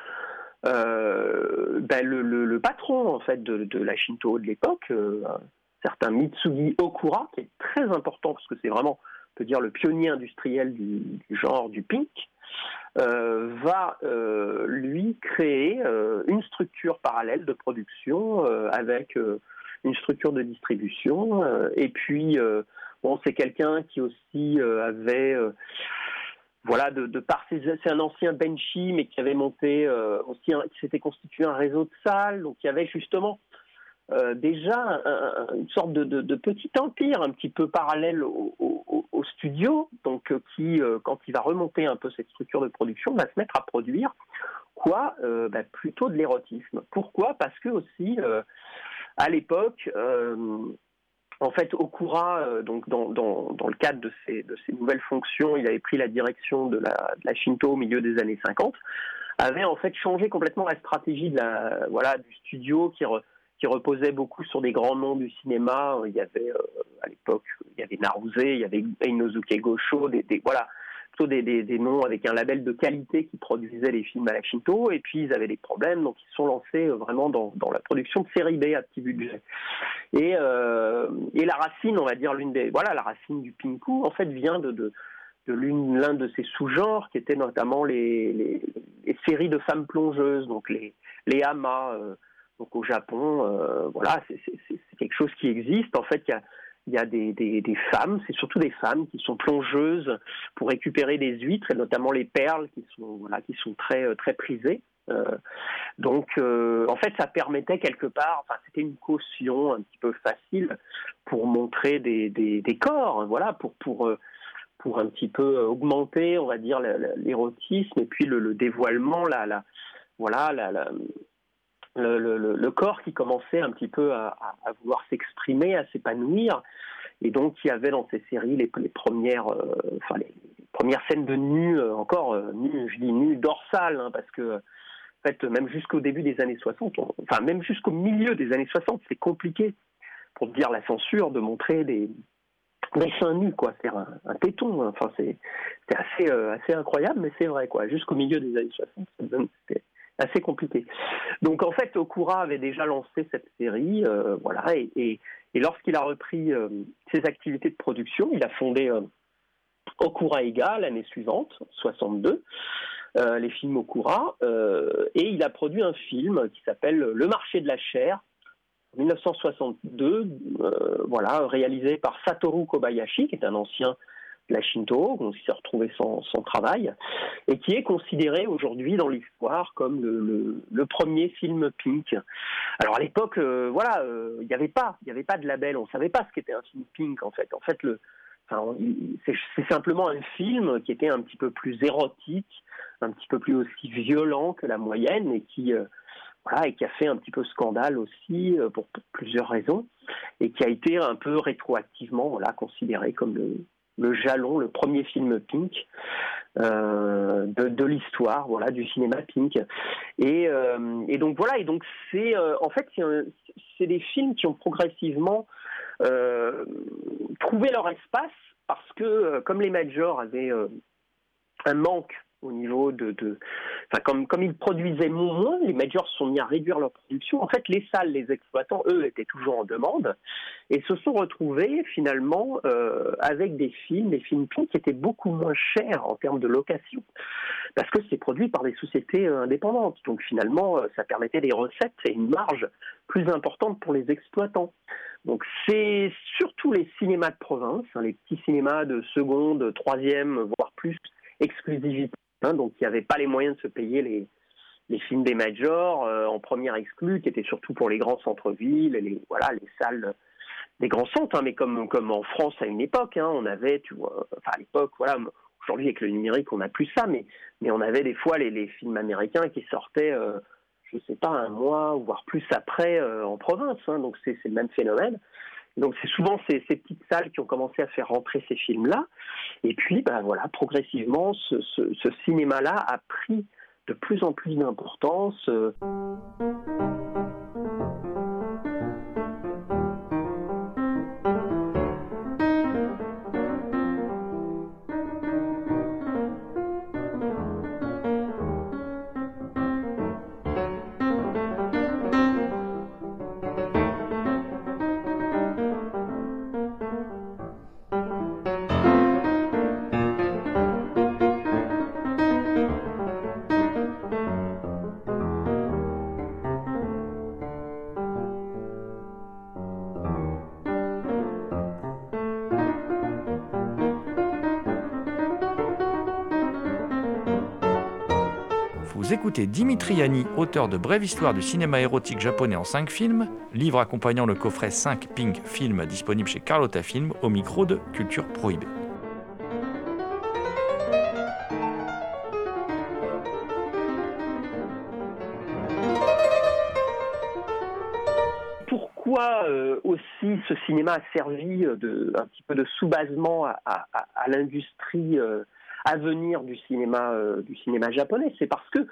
B: euh, ben, le, patron en fait de, de la Shinto de l'époque, euh, un certain Mitsugi Okura, qui est très important parce que c'est vraiment peut dire le pionnier industriel du, genre du pink, euh, va euh, lui créer euh, une structure parallèle de production avec une structure de distribution. et puis, bon, c'est quelqu'un qui aussi avait, voilà, de, par ses, c'est un ancien Benchi, mais qui avait monté aussi, un- qui s'était constitué un réseau de salles. Donc, il y avait justement euh, déjà un- une sorte de, petit empire un petit peu parallèle au, studio, donc euh, qui, euh, quand il va remonter un peu cette structure de production, va se mettre à produire quoi Euh, bah, Plutôt de l'érotisme. Pourquoi? Parce que aussi, euh, à l'époque, euh, en fait, Okura, euh, donc dans, le cadre de ses, nouvelles fonctions, il avait pris la direction de la, Shinto au milieu des années 50, avait en fait changé complètement la stratégie du studio qui, re, qui reposait beaucoup sur des grands noms du cinéma. Il y avait euh, à l'époque, il y avait Naruse, il y avait Inosuke Gosho, des, voilà, plutôt des, noms avec un label de qualité qui produisait les films à la Shinto, et puis ils avaient des problèmes, donc ils se sont lancés euh, vraiment dans, la production de série B à petit budget. Et, euh, la racine, on va dire l'une des, voilà, la racine du pinku, en fait, vient de, l'un de ces sous-genres qui étaient notamment les, séries de femmes plongeuses, donc les, les hamas. Euh, donc au Japon, euh, voilà, c'est quelque chose qui existe. En fait, il y a des, femmes, c'est surtout des femmes qui sont plongeuses pour récupérer des huîtres et notamment les perles qui sont voilà qui sont très euh, très prisées. Euh, donc en fait ça permettait quelque part, enfin c'était une caution un petit peu facile pour montrer des, des, corps, voilà pour pour pour un petit peu augmenter on va dire l'érotisme et puis le, le dévoilement la, voilà la le, corps qui commençait un petit peu à, vouloir s'exprimer, à s'épanouir. Et donc, il y avait dans ces séries les, premières, euh, enfin, les, premières scènes de nu, euh, encore euh, je dis nu dorsal, hein, parce que, en fait, même jusqu'au début des années 60, on, enfin, même jusqu'au milieu des années 60, c'est compliqué, pour dire la censure, de montrer des, des seins nus, quoi. C'est un, un téton, hein. enfin, c'est assez, euh, assez incroyable, mais c'est vrai, quoi. Jusqu'au milieu des années 60, c'était assez compliqué. Donc en fait, Okura avait déjà lancé cette série, euh, voilà, et, lorsqu'il a repris euh, ses activités de production, il a fondé euh, Okura Ega l'année suivante, 62, euh, les films Okura, et il a produit un film qui s'appelle Le marché de la chair, 1962, voilà, réalisé par Satoru Kobayashi, qui est un ancien la Shinto, on s'est retrouvé son, son, travail, et qui est considéré aujourd'hui dans l'histoire comme le, premier film Pink. Alors à l'époque, euh, voilà, il euh, n'y avait pas, il n'y avait pas de label, on savait pas ce qu'était un film Pink en fait. En fait, c'est simplement un film qui était un petit peu plus érotique, un petit peu plus aussi violent que la moyenne, et qui euh, voilà, et qui a fait un petit peu scandale aussi pour, pour, plusieurs raisons, et qui a été un peu rétroactivement voilà, considéré comme le, le jalon, le premier film Pink euh, de, de l'histoire, voilà, du cinéma Pink. Et, euh, et donc voilà, et donc c'est euh, en fait c'est des films qui ont progressivement trouvé leur espace parce que comme les majors avaient un manque au niveau de, de enfin, comme, comme ils produisaient moins, les majors sont mis à réduire leur production. En fait, les salles, les exploitants, eux, étaient toujours en demande et se sont retrouvés finalement euh, avec des films, des films qui étaient beaucoup moins chers en termes de location parce que c'est produit par des sociétés euh, indépendantes. Donc finalement, euh, ça permettait des recettes et une marge plus importante pour les exploitants. Donc c'est surtout les cinémas de province, hein, les petits cinémas de seconde, troisième, voire plus exclusivité Hein, donc il n'y avait pas les moyens de se payer les, films des majors euh, en première exclue, qui étaient surtout pour les grands centres-villes, les, salles des grands centres, hein, mais comme, en France à une époque, hein, on avait, à l'époque, aujourd'hui avec le numérique on n'a plus ça, mais, on avait des fois les, films américains qui sortaient, euh, je sais pas, un mois, voire plus après euh, en province, donc c'est le même phénomène. Donc c'est souvent ces, petites salles qui ont commencé à faire rentrer ces films-là. Et puis, ben voilà, progressivement, ce, cinéma-là a pris de plus en plus d'importance. Euh...
A: Vous écoutez Dimitri Yanni, auteur de Brève histoire du cinéma érotique japonais en 5 films, livre accompagnant le coffret 5 Pink Film disponible chez Carlotta Film au micro de Culture Prohibée.
B: quoi euh, aussi ce cinéma a servi euh, de, un petit peu de sous-basement à, à- l'industrie euh, à venir du cinéma, du cinéma japonais? C'est parce que,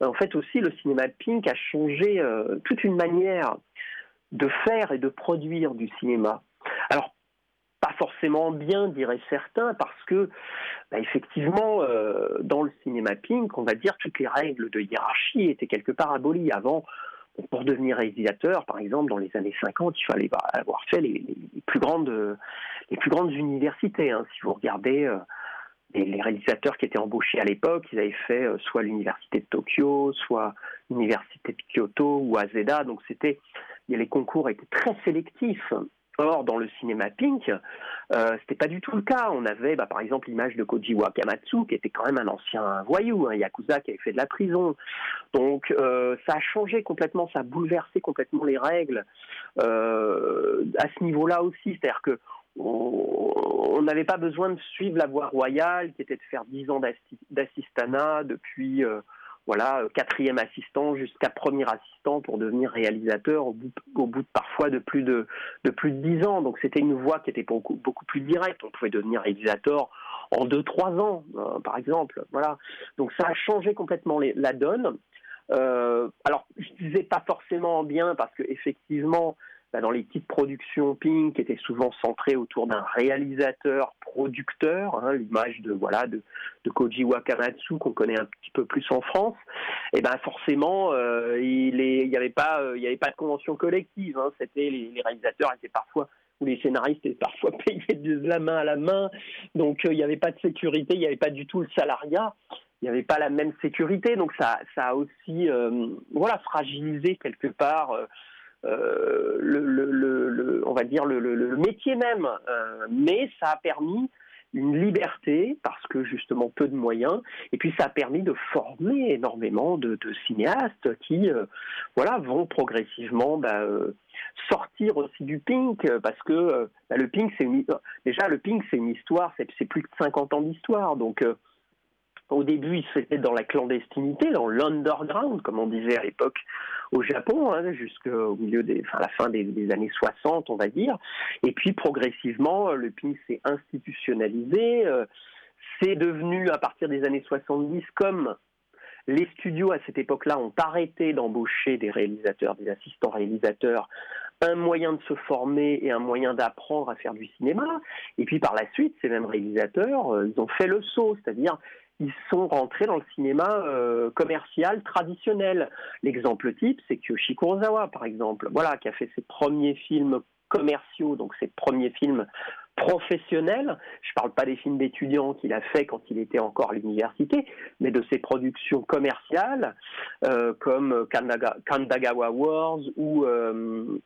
B: en fait, aussi, le cinéma pink a changé euh, toute une manière de faire et de produire du cinéma. Alors, pas forcément bien, diraient certains, parce que, bah, effectivement, euh, dans le cinéma pink, on va dire toutes les règles de hiérarchie étaient quelque part abolies. Avant, pour devenir réalisateur, par exemple, dans les années 50, il fallait bah, avoir fait les, plus grandes, euh, universités. hein. Si vous regardez euh, les, les réalisateurs qui étaient embauchés à l'époque, ils avaient fait euh, soit l'université de Tokyo, soit l'université de Kyoto ou Azeda. Donc c'était, les concours étaient très sélectifs. Or, dans le cinéma pink, euh, c'était pas du tout le cas. On avait, bah, par exemple, l'image de Koji Wakamatsu, qui était quand même un ancien voyou, un yakuza qui avait fait de la prison. Donc, euh, ça a changé complètement, ça a bouleversé complètement les règles euh, à ce niveau-là aussi. C'est-à-dire que on n'avait pas besoin de suivre la voie royale, qui était de faire 10 ans d'assi- d'assistanat depuis euh, voilà euh, quatrième assistant jusqu'à premier assistant pour devenir réalisateur au bout, au bout de parfois de plus de de plus de 10 ans. Donc c'était une voie qui était beaucoup beaucoup plus directe. On pouvait devenir réalisateur en 2-3 ans, euh, par exemple. Voilà. Donc ça a changé complètement les- la donne. Euh, alors, je disais pas forcément bien parce que effectivement, bah, dans les petites productions Pink, qui étaient souvent centrées autour d'un réalisateur producteur, hein, l'image de voilà de, Koji Wakamatsu qu'on connaît un petit peu plus en France, et ben forcément, euh, il n'y avait pas euh, y avait pas de convention collective. hein. C'était les, réalisateurs étaient parfois ou les scénaristes étaient parfois payés de la main à la main, donc euh, il n'y avait pas de sécurité, il n'y avait pas du tout le salariat il n'y avait pas la même sécurité, donc ça, ça a aussi, euh, voilà, fragilisé quelque part euh, le, on va dire le, métier même. Euh, mais ça a permis une liberté parce que justement peu de moyens, et puis ça a permis de former énormément de, cinéastes qui, euh, voilà, vont progressivement bah, sortir aussi du pink parce que bah, le pink, c'est déjà le pink, c'est une histoire, c'est plus de 50 ans d'histoire, donc au début, il se dans la clandestinité, dans l'underground, comme on disait à l'époque au Japon, hein, jusqu'au milieu enfin, la fin des, années 60, on va dire. Et puis progressivement, euh, le pink s'est institutionnalisé. euh, c'est devenu, à partir des années 70, comme les studios à cette époque-là ont arrêté d'embaucher des réalisateurs, des assistants réalisateurs, un moyen de se former et un moyen d'apprendre à faire du cinéma. Et puis par la suite, ces mêmes réalisateurs, euh, ils ont fait le saut, c'est-à-dire ils sont rentrés dans le cinéma euh, commercial traditionnel. L'exemple type, c'est Kyoshi Kurosawa, par exemple, voilà, qui a fait ses premiers films commerciaux, donc ses premiers films professionnels. Je ne parle pas des films d'étudiants qu'il a fait quand il était encore à l'université, mais de ses productions commerciales, euh, comme Kandaga- Kandagawa Wars ou euh,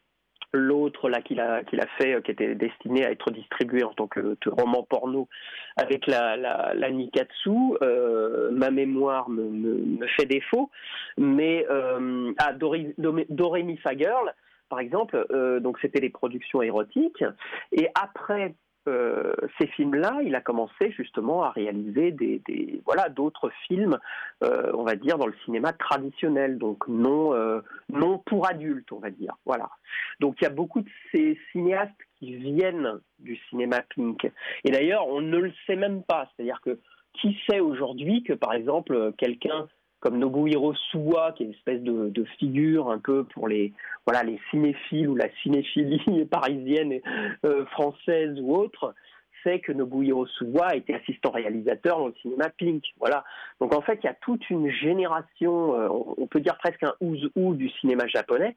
B: l'autre là qu'il a qu'il a fait euh, qui était destiné à être distribué en tant que, roman porno avec la la, Nikatsu euh, ma mémoire me, me, fait défaut. Mais euh, ah Doremi par exemple euh, donc c'était des productions érotiques. Et après euh, ces films-là, il a commencé justement à réaliser des, voilà d'autres films, euh, on va dire dans le cinéma traditionnel, donc non euh, non pour adultes, on va dire. Voilà. Donc il y a beaucoup de ces cinéastes qui viennent du cinéma pink. Et d'ailleurs, on ne le sait même pas. C'est-à-dire que qui sait aujourd'hui que par exemple quelqu'un comme Nobuhiro Suwa, qui est une espèce de, figure un peu pour les voilà les cinéphiles ou la cinéphilie parisienne, euh, française ou autre, sait que Nobuhiro Suwa été assistant réalisateur dans le cinéma Pink. Voilà. Donc en fait, il y a toute une génération, euh, on- peut dire presque un who du cinéma japonais,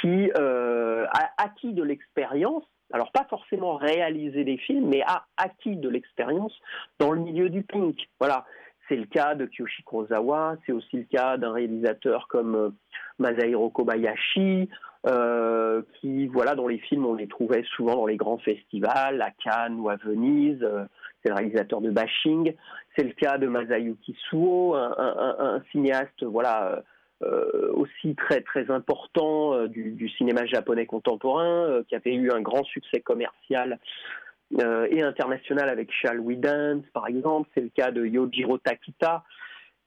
B: qui euh, a acquis de l'expérience. Alors pas forcément réaliser des films, mais a acquis de l'expérience dans le milieu du Pink. Voilà. C'est le cas de Kyoshi Kurosawa, c'est aussi le cas d'un réalisateur comme euh, Masahiro Kobayashi, euh, qui, voilà, dans les films, on les trouvait souvent dans les grands festivals, à Cannes ou à Venise. euh, c'est le réalisateur de Bashing. C'est le cas de Masayuki Suo, un, cinéaste, voilà, euh, aussi très très important du, cinéma japonais contemporain, qui avait eu un grand succès commercial euh, et international avec Shall par exemple. C'est le cas de Yojiro Takita,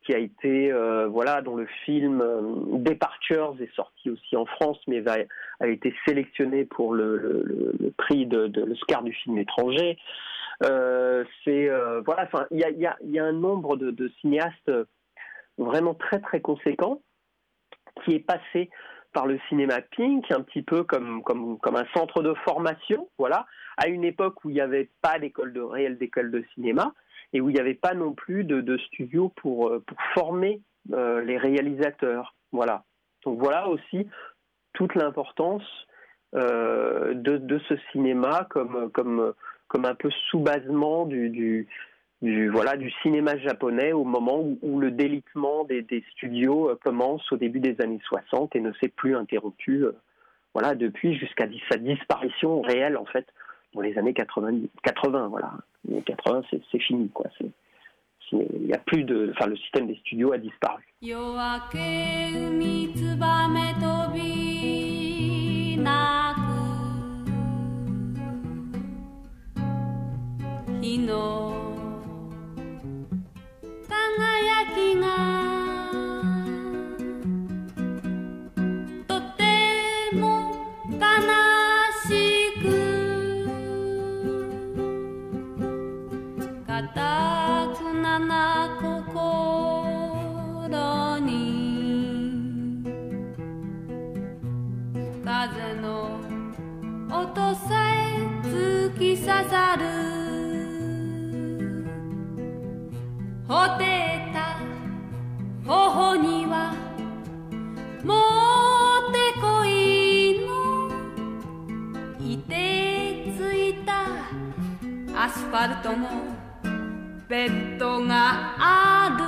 B: qui a été euh, voilà dont le film euh, Departures est sorti aussi en France mais a été sélectionné pour le, le, prix de, l'Oscar du film étranger c'est voilà il y a un nombre de, de, cinéastes vraiment très très conséquent qui est passé par le cinéma Pink un petit peu comme comme comme un centre de formation voilà à une époque où il n'y avait pas d'école de réelle d'école de cinéma et où il n'y avait pas non plus de, de studio pour, euh, pour former euh, les réalisateurs. Voilà. Donc voilà aussi toute l'importance euh, de, de, ce cinéma comme, comme, comme un peu sous-basement du, du, du, voilà, du cinéma japonais au moment où, le délitement des, studios commence au début des années 60 et ne s'est plus interrompu voilà, depuis jusqu'à sa disparition réelle en fait dans les années 80, 80 voilà. Les 80, c'est fini, quoi. Il n'y a plus de. Enfin, le système des studios a disparu.
D: ファルトのベッドがある。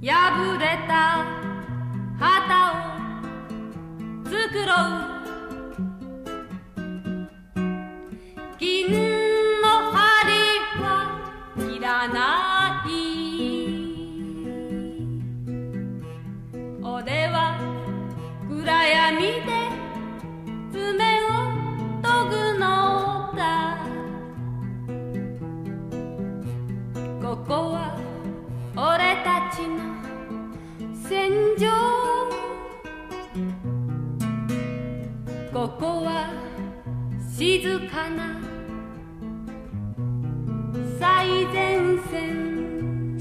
D: 破れた旗を作ろう。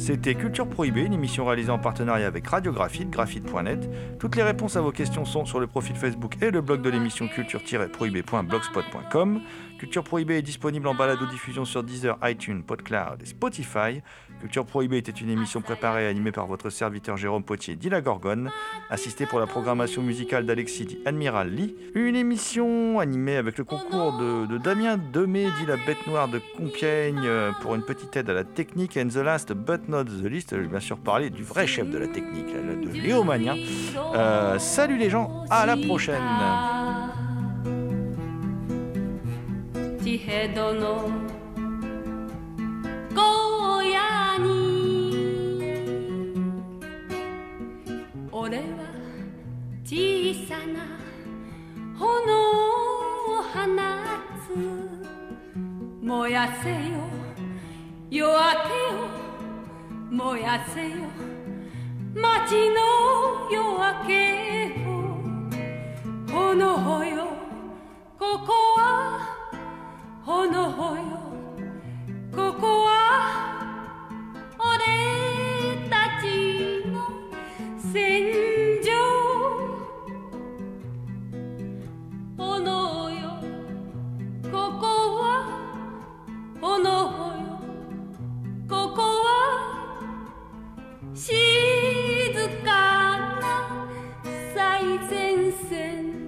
A: C'était Culture Prohibée, une émission réalisée en partenariat avec Radio Graphite, graphite.net. Toutes les réponses à vos questions sont sur le profil Facebook et le blog de l'émission culture-prohibée.blogspot.com. Culture Prohibée est disponible en balado-diffusion sur Deezer, iTunes, PodCloud et Spotify. Culture Prohibée était une émission préparée et animée par votre serviteur Jérôme Potier, dit la Gorgone, assisté pour la programmation musicale d'Alexis, dit Admiral Lee. Une émission animée avec le concours de, Damien Demé, dit la bête noire de Compiègne, euh, pour une petite aide à la technique. And the last but not the least, je vais bien sûr parler du vrai chef de la technique, de Léo. Euh, salut les gens, à la prochaine!
D: 地平道の荒野に俺は小さな炎を放つ燃やせよ。夜明けを燃やせよ。街の夜明けを。炎よここは炎よ。ここは俺たちの戦場。炎よ。ここは炎よ。ここは静かな最前線。